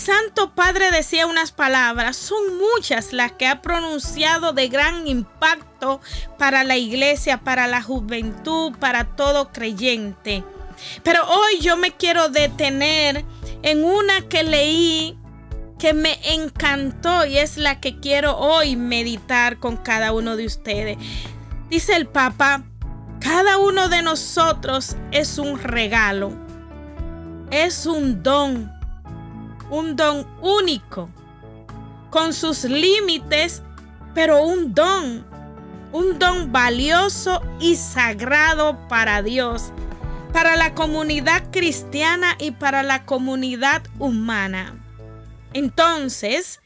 Santo Padre decía unas palabras, son muchas las que ha pronunciado de gran impacto para la iglesia, para la juventud, para todo creyente. Pero hoy yo me quiero detener en una que leí que me encantó y es la que quiero hoy meditar con cada uno de ustedes. Dice el Papa, cada uno de nosotros es un regalo, es un don, un don único, con sus límites, pero un don, un don valioso y sagrado para Dios, para la comunidad cristiana y para la comunidad humana. Entonces,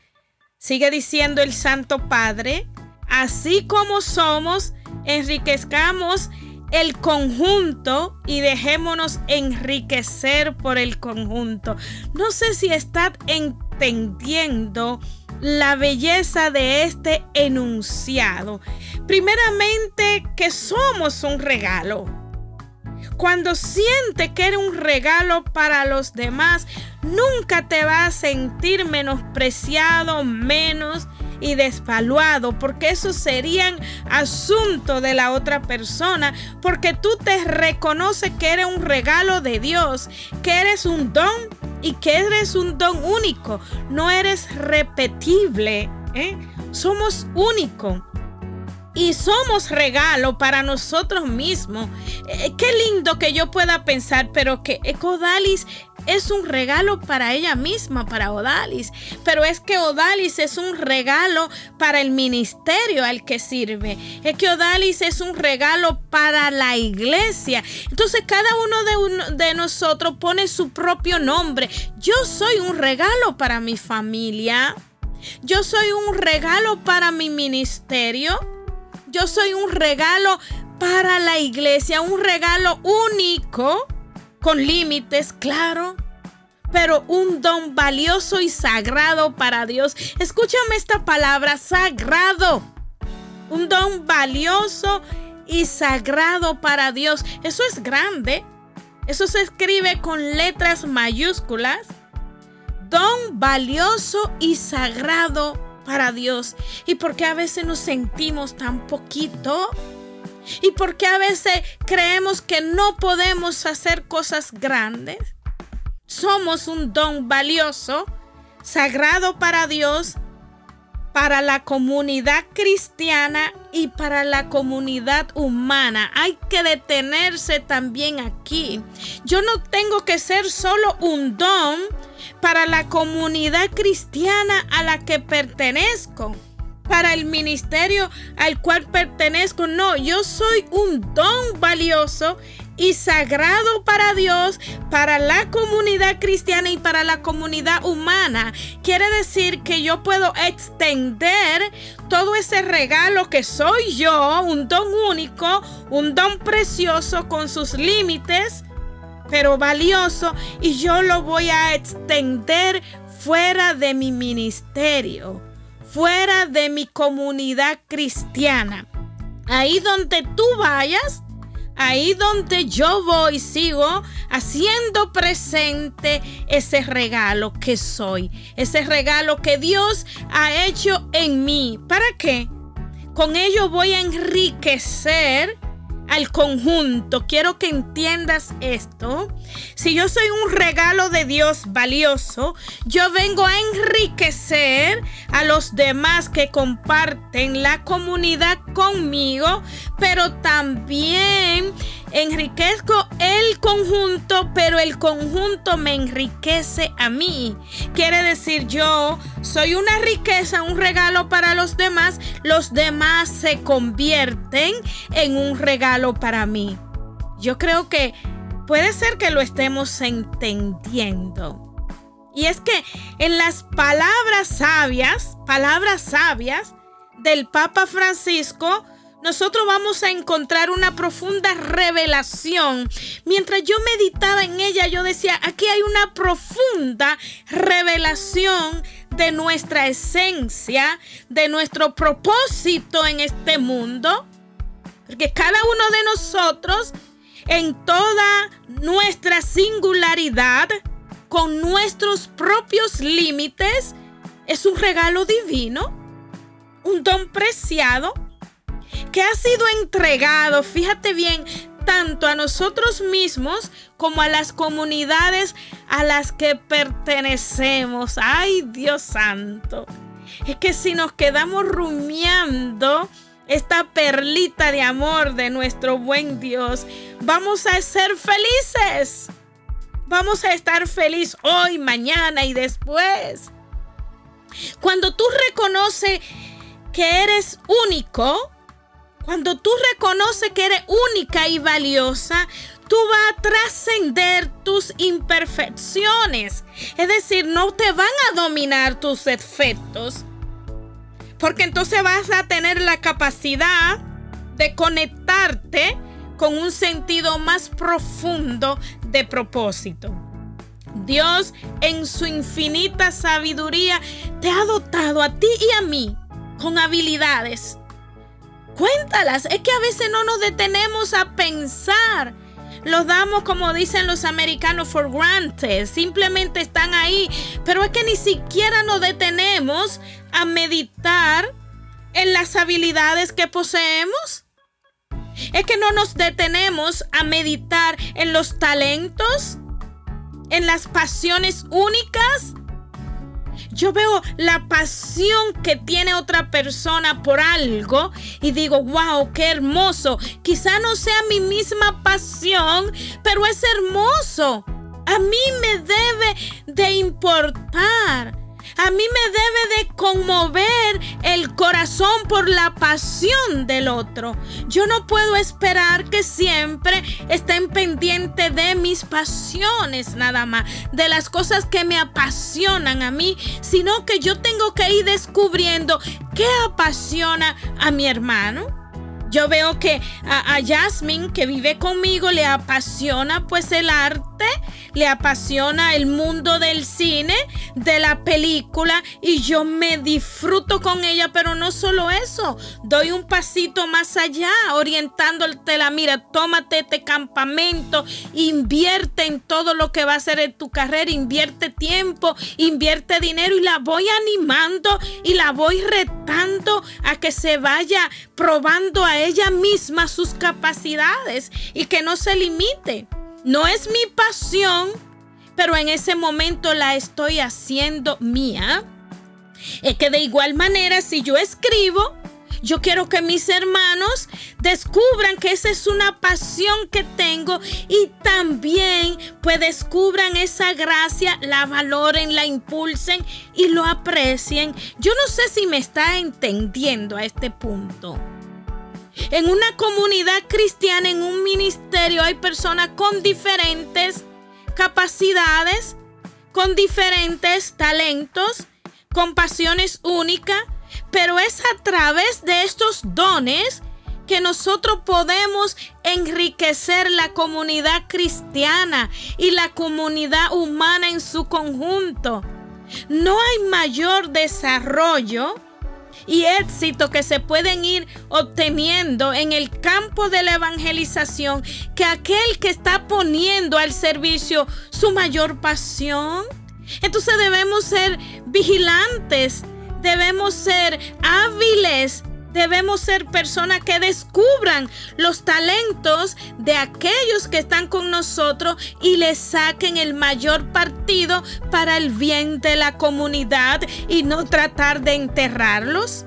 sigue diciendo el Santo Padre, así como somos, enriquezcamos el conjunto y dejémonos enriquecer por el conjunto. No sé si estás entendiendo la belleza de este enunciado. Primeramente, que somos un regalo. Cuando siente que eres un regalo para los demás, nunca te vas a sentir menospreciado, menos y desvaluado, porque eso serían asunto de la otra persona, porque tú te reconoces que eres un regalo de Dios, que eres un don y que eres un don único, no eres repetible, ¿eh? somos únicos y somos regalo para nosotros mismos. Eh, qué lindo que yo pueda pensar, pero que Odalis es un regalo para ella misma, para Odalis. Pero es que Odalis es un regalo para el ministerio al que sirve. Es que Odalis es un regalo para la iglesia. Entonces cada uno de, de nosotros pone su propio nombre. Yo soy un regalo para mi familia. Yo soy un regalo para mi ministerio. Yo soy un regalo para la iglesia, un regalo único, con límites, claro, pero un don valioso y sagrado para Dios. Escúchame esta palabra, sagrado. Un don valioso y sagrado para Dios. Eso es grande. Eso se escribe con letras mayúsculas. Don valioso y sagrado para Dios y por qué a veces nos sentimos tan poquito y por qué a veces creemos que no podemos hacer cosas grandes. Somos un don valioso, sagrado para Dios, para la comunidad cristiana y para la comunidad humana. Hay que detenerse también aquí. Yo no tengo que ser solo un don, para la comunidad cristiana a la que pertenezco, para el ministerio al cual pertenezco. No, yo soy un don valioso y sagrado para Dios, para la comunidad cristiana y para la comunidad humana. Quiere decir que yo puedo extender todo ese regalo que soy yo, un don único, un don precioso con sus límites pero valioso y yo lo voy a extender fuera de mi ministerio, fuera de mi comunidad cristiana. Ahí donde tú vayas, ahí donde yo voy, sigo haciendo presente ese regalo que soy, ese regalo que Dios ha hecho en mí. ¿Para qué? Con ello voy a enriquecer al conjunto. Quiero que entiendas esto. Si yo soy un regalo de Dios valioso, yo vengo a enriquecer a los demás que comparten la comunidad conmigo, pero también enriquezco conjunto, pero el conjunto me enriquece a mí. Quiere decir, yo soy una riqueza, un regalo para los demás, los demás se convierten en un regalo para mí. Yo creo que puede ser que lo estemos entendiendo. Y es que en las palabras sabias, palabras sabias del Papa Francisco, nosotros vamos a encontrar una profunda revelación. Mientras yo meditaba en ella, yo decía, aquí hay una profunda revelación de nuestra esencia, de nuestro propósito en este mundo. Porque cada uno de nosotros, en toda nuestra singularidad, con nuestros propios límites es un regalo divino, un don preciado que ha sido entregado, fíjate bien, tanto a nosotros mismos como a las comunidades a las que pertenecemos. Ay, Dios santo. Es que si nos quedamos rumiando esta perlita de amor de nuestro buen Dios, vamos a ser felices. Vamos a estar feliz hoy, mañana y después. Cuando tú reconoces que eres único, cuando tú reconoces que eres única y valiosa, tú vas a trascender tus imperfecciones. Es decir, no te van a dominar tus efectos. Porque entonces vas a tener la capacidad de conectarte con un sentido más profundo de propósito. Dios en su infinita sabiduría te ha dotado a ti y a mí con habilidades Cuéntalas. Es que a veces no nos detenemos a pensar. Los damos, como dicen los americanos, for granted. Simplemente están ahí. Pero es que ni siquiera nos detenemos a meditar en las habilidades que poseemos. Es que no nos detenemos a meditar en los talentos, en las pasiones únicas yo veo la pasión que tiene otra persona por algo y digo, wow, qué hermoso. Quizá no sea mi misma pasión, pero es hermoso. A mí me debe de importar a mí me debe de conmover el corazón por la pasión del otro. Yo no puedo esperar que siempre estén pendientes de mis pasiones nada más, de las cosas que me apasionan a mí, sino que yo tengo que ir descubriendo qué apasiona a mi hermano yo veo que a, Jasmine, que vive conmigo, le apasiona pues el arte, le apasiona el mundo del cine, de la película y yo me disfruto con ella, pero no solo eso, doy un pasito más allá, orientándote la mira, tómate este campamento, invierte en todo lo que va a ser en tu carrera, invierte tiempo, invierte dinero y la voy animando y la voy retando a que se vaya probando a ella misma sus capacidades y que no se limite. No es mi pasión, pero en ese momento la estoy haciendo mía. Es que de igual manera, si yo escribo, yo quiero que mis hermanos descubran que esa es una pasión que tengo y también pues descubran esa gracia, la valoren, la impulsen y lo aprecien. Yo no sé si me está entendiendo a este punto. En una comunidad cristiana, en un ministerio, hay personas con diferentes capacidades, con diferentes talentos, con pasiones únicas, pero es a través de estos dones que nosotros podemos enriquecer la comunidad cristiana y la comunidad humana en su conjunto. No hay mayor desarrollo y éxito que se pueden ir obteniendo en el campo de la evangelización que aquel que está poniendo al servicio su mayor pasión. Entonces debemos ser vigilantes, debemos ser hábiles Debemos ser personas que descubran los talentos de aquellos que están con nosotros y le saquen el mayor partido para el bien de la comunidad y no tratar de enterrarlos.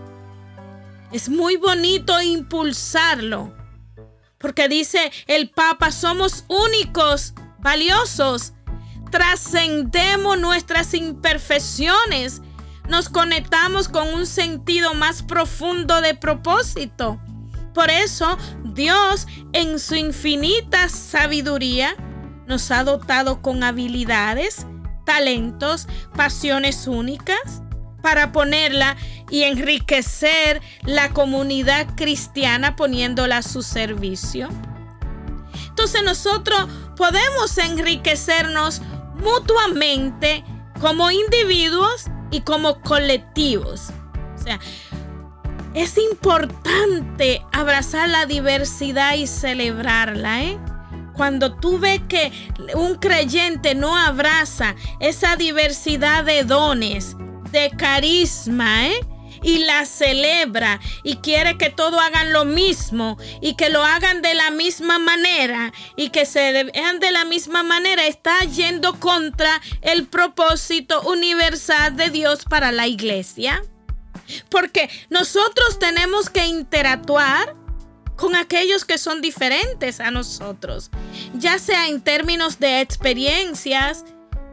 Es muy bonito impulsarlo, porque dice el Papa, somos únicos, valiosos, trascendemos nuestras imperfecciones nos conectamos con un sentido más profundo de propósito. Por eso Dios en su infinita sabiduría nos ha dotado con habilidades, talentos, pasiones únicas para ponerla y enriquecer la comunidad cristiana poniéndola a su servicio. Entonces nosotros podemos enriquecernos mutuamente como individuos y como colectivos. O sea, es importante abrazar la diversidad y celebrarla, ¿eh? Cuando tú ves que un creyente no abraza esa diversidad de dones, de carisma, ¿eh? Y la celebra y quiere que todos hagan lo mismo y que lo hagan de la misma manera y que se vean de la misma manera, está yendo contra el propósito universal de Dios para la iglesia. Porque nosotros tenemos que interactuar con aquellos que son diferentes a nosotros, ya sea en términos de experiencias,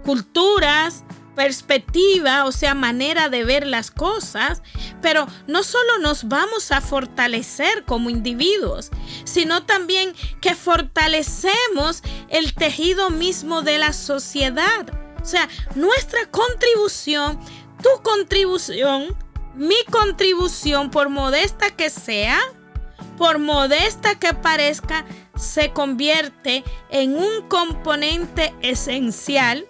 culturas, perspectiva, o sea, manera de ver las cosas, pero no solo nos vamos a fortalecer como individuos, sino también que fortalecemos el tejido mismo de la sociedad. O sea, nuestra contribución, tu contribución, mi contribución, por modesta que sea, por modesta que parezca, se convierte en un componente esencial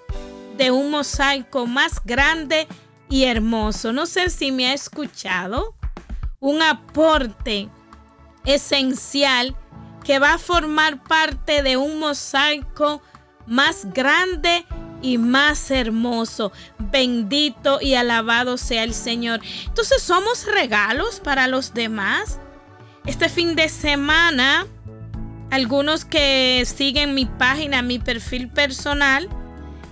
de un mosaico más grande y hermoso. No sé si me ha escuchado. Un aporte esencial que va a formar parte de un mosaico más grande y más hermoso. Bendito y alabado sea el Señor. Entonces somos regalos para los demás. Este fin de semana, algunos que siguen mi página, mi perfil personal,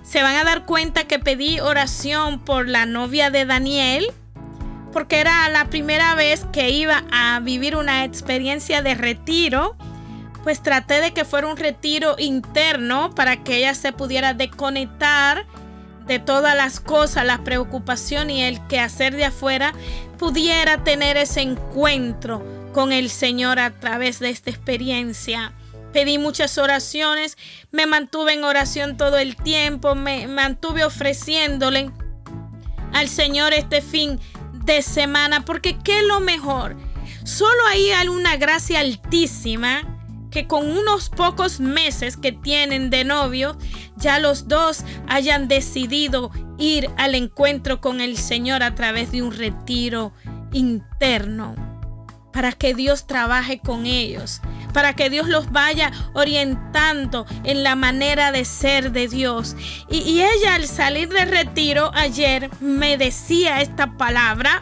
se van a dar cuenta que pedí oración por la novia de Daniel, porque era la primera vez que iba a vivir una experiencia de retiro. Pues traté de que fuera un retiro interno para que ella se pudiera desconectar de todas las cosas, la preocupación y el quehacer de afuera, pudiera tener ese encuentro con el Señor a través de esta experiencia pedí muchas oraciones, me mantuve en oración todo el tiempo, me mantuve ofreciéndole al Señor este fin de semana, porque ¿qué es lo mejor? Solo ahí hay una gracia altísima que con unos pocos meses que tienen de novio, ya los dos hayan decidido ir al encuentro con el Señor a través de un retiro interno, para que Dios trabaje con ellos, para que Dios los vaya orientando en la manera de ser de Dios. Y, ella al salir de retiro ayer me decía esta palabra,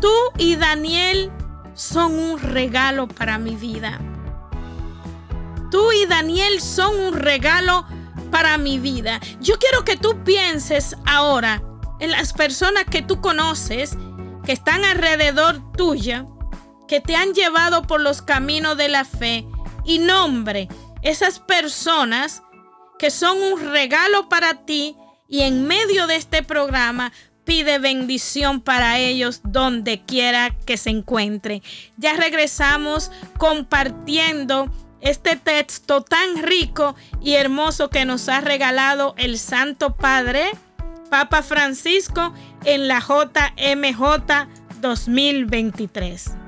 tú y Daniel son un regalo para mi vida. Tú y Daniel son un regalo para mi vida. Yo quiero que tú pienses ahora en las personas que tú conoces, que están alrededor tuya, que te han llevado por los caminos de la fe y nombre esas personas que son un regalo para ti y en medio de este programa pide bendición para ellos donde quiera que se encuentre. Ya regresamos compartiendo este texto tan rico y hermoso que nos ha regalado el Santo Padre, Papa Francisco, en la JMJ 2023.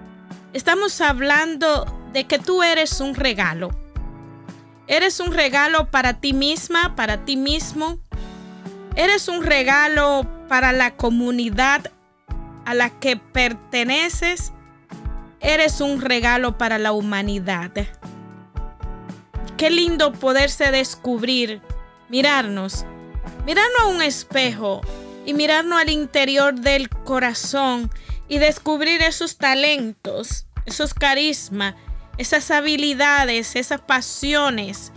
Estamos hablando de que tú eres un regalo. Eres un regalo para ti misma, para ti mismo. Eres un regalo para la comunidad a la que perteneces. Eres un regalo para la humanidad. Qué lindo poderse descubrir, mirarnos, mirarnos a un espejo y mirarnos al interior del corazón y descubrir esos talentos, esos carismas, esas habilidades, esas pasiones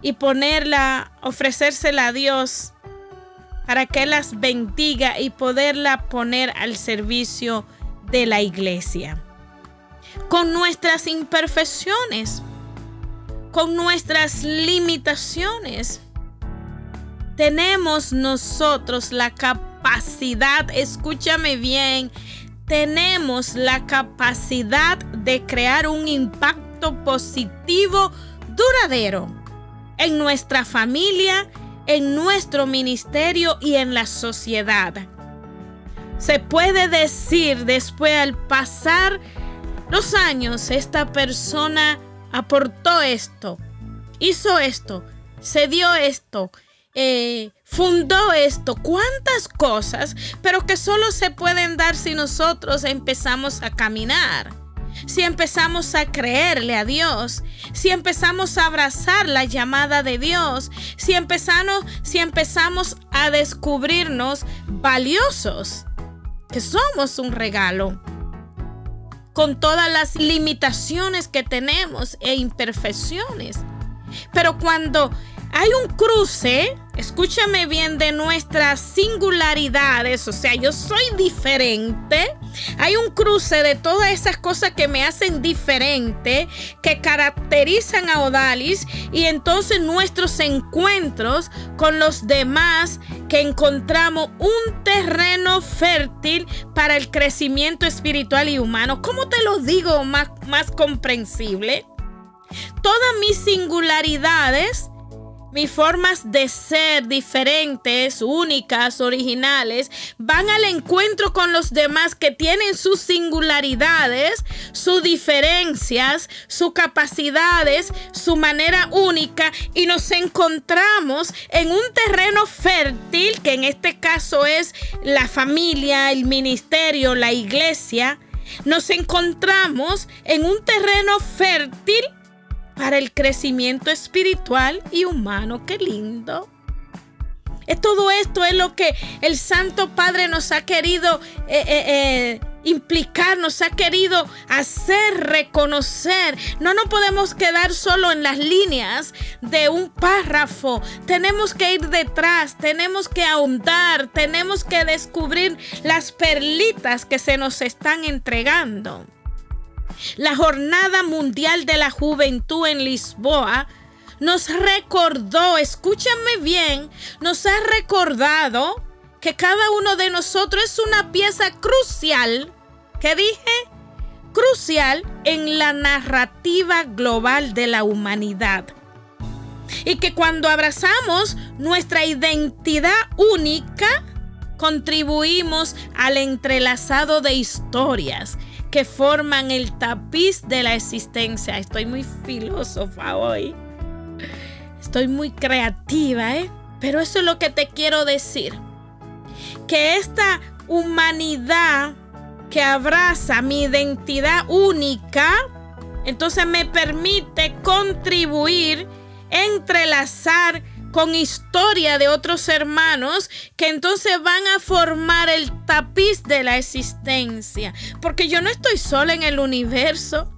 y ponerla, ofrecérsela a Dios para que las bendiga y poderla poner al servicio de la iglesia. Con nuestras imperfecciones, con nuestras limitaciones, tenemos nosotros la capacidad, escúchame bien, tenemos la capacidad de crear un impacto positivo duradero en nuestra familia, en nuestro ministerio y en la sociedad. Se puede decir después al pasar los años, esta persona aportó esto, hizo esto, se dio esto, eh, fundó esto, cuántas cosas, pero que solo se pueden dar si nosotros empezamos a caminar. si empezamos a creerle a Dios, si empezamos a abrazar la llamada de Dios, si empezamos, si empezamos a descubrirnos valiosos, que somos un regalo, con todas las limitaciones que tenemos e imperfecciones. Pero cuando hay un cruce, escúchame bien, de nuestras singularidades, o sea, yo soy diferente. Hay un cruce de todas esas cosas que me hacen diferente, que caracterizan a Odalis, y entonces nuestros encuentros con los demás, que encontramos un terreno fértil para el crecimiento espiritual y humano. ¿Cómo te lo digo más, más comprensible? Todas mis singularidades mis formas de ser diferentes, únicas, originales, van al encuentro con los demás que tienen sus singularidades, sus diferencias, sus capacidades, su manera única y nos encontramos en un terreno fértil, que en este caso es la familia, el ministerio, la iglesia. Nos encontramos en un terreno fértil para el crecimiento espiritual y humano. Qué lindo. Todo esto es lo que el Santo Padre nos ha querido eh, eh, eh, implicar, nos ha querido hacer reconocer. No nos podemos quedar solo en las líneas de un párrafo. Tenemos que ir detrás, tenemos que ahondar, tenemos que descubrir las perlitas que se nos están entregando. La Jornada Mundial de la Juventud en Lisboa nos recordó, escúchenme bien, nos ha recordado que cada uno de nosotros es una pieza crucial, ¿qué dije? Crucial en la narrativa global de la humanidad. Y que cuando abrazamos nuestra identidad única, contribuimos al entrelazado de historias que forman el tapiz de la existencia. Estoy muy filósofa hoy. Estoy muy creativa, ¿eh? Pero eso es lo que te quiero decir. Que esta humanidad que abraza mi identidad única, entonces me permite contribuir, entrelazar con historia de otros hermanos que entonces van a formar el tapiz de la existencia. Porque yo no estoy sola en el universo,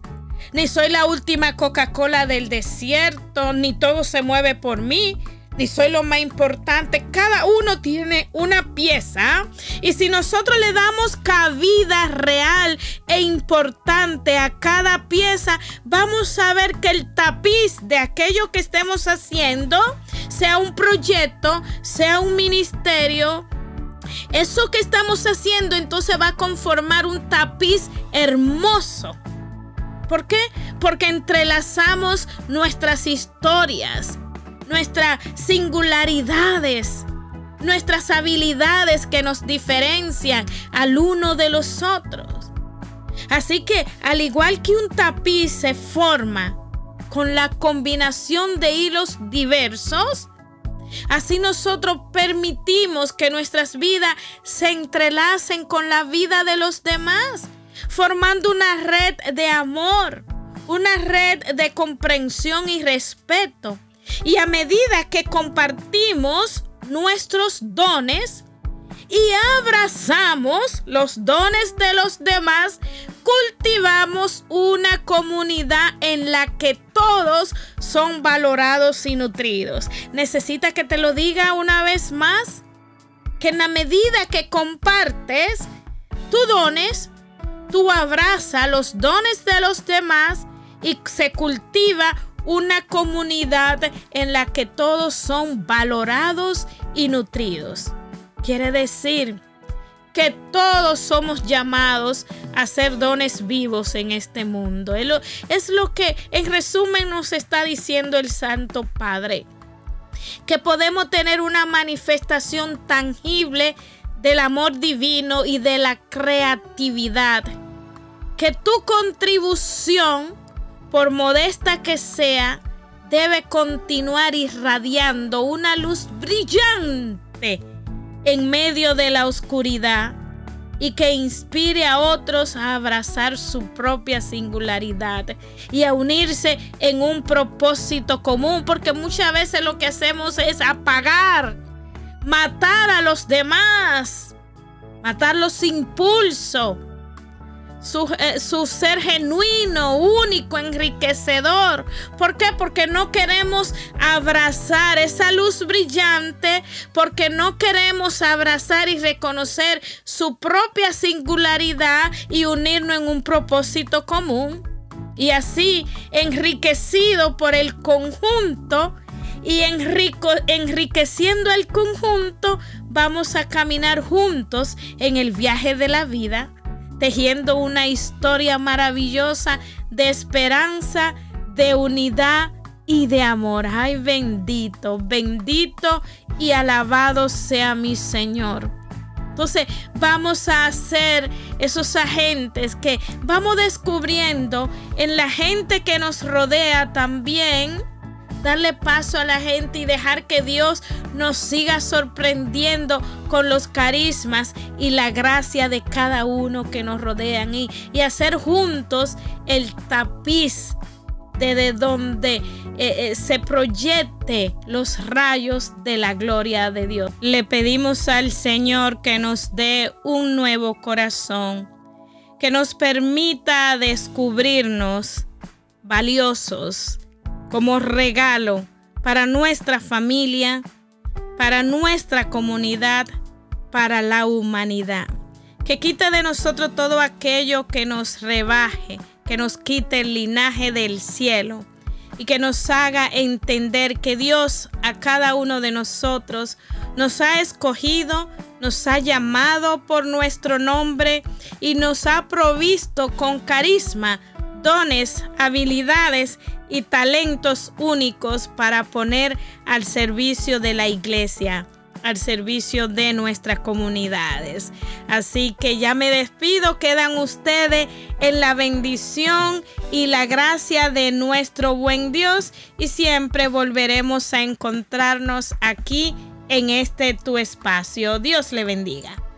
ni soy la última Coca-Cola del desierto, ni todo se mueve por mí ni soy lo más importante. Cada uno tiene una pieza. Y si nosotros le damos cabida real e importante a cada pieza, vamos a ver que el tapiz de aquello que estemos haciendo, sea un proyecto, sea un ministerio, eso que estamos haciendo entonces va a conformar un tapiz hermoso. ¿Por qué? Porque entrelazamos nuestras historias nuestras singularidades, nuestras habilidades que nos diferencian al uno de los otros. Así que al igual que un tapiz se forma con la combinación de hilos diversos, Así nosotros permitimos que nuestras vidas se entrelacen con la vida de los demás, formando una red de amor, una red de comprensión y respeto y a medida que compartimos nuestros dones y abrazamos los dones de los demás, cultivamos una comunidad en la que todos son valorados y nutridos. ¿Necesita que te lo diga una vez más? Que en la medida que compartes tus dones, tú abrazas los dones de los demás y se cultiva una comunidad en la que todos son valorados y nutridos. Quiere decir que todos somos llamados a ser dones vivos en este mundo. Es lo que en resumen nos está diciendo el Santo Padre. Que podemos tener una manifestación tangible del amor divino y de la creatividad. Que tu contribución por modesta que sea, debe continuar irradiando una luz brillante en medio de la oscuridad y que inspire a otros a abrazar su propia singularidad y a unirse en un propósito común, porque muchas veces lo que hacemos es apagar, matar a los demás, matar los impulsos eh, su, ser genuino, único, enriquecedor. ¿Por qué? Porque no queremos abrazar esa luz brillante, porque no queremos abrazar y reconocer su propia singularidad y unirnos en un propósito común. Y así, enriquecido por el conjunto, y enriqueciendo el conjunto, vamos a caminar juntos en el viaje de la vida tejiendo una historia maravillosa de esperanza, de unidad y de amor. Ay, bendito, bendito y alabado sea mi Señor. Entonces vamos a ser esos agentes que vamos descubriendo en la gente que nos rodea también darle paso a la gente y dejar que Dios nos siga sorprendiendo con los carismas y la gracia de cada uno que nos rodean y, hacer juntos el tapiz desde donde eh, eh, se proyecte los rayos de la gloria de Dios. Le pedimos al Señor que nos dé un nuevo corazón, que nos permita descubrirnos valiosos, como regalo para nuestra familia, para nuestra comunidad, para la humanidad. Que quite de nosotros todo aquello que nos rebaje, que nos quite el linaje del cielo y que nos haga entender que Dios a cada uno de nosotros nos ha escogido, nos ha llamado por nuestro nombre y nos ha provisto con carisma, dones, habilidades y talentos únicos para poner al servicio de la iglesia al servicio de nuestras comunidades. Así que ya me despido, quedan ustedes en la bendición y la gracia de nuestro buen Dios y siempre volveremos a encontrarnos aquí en este tu espacio. Dios le bendiga.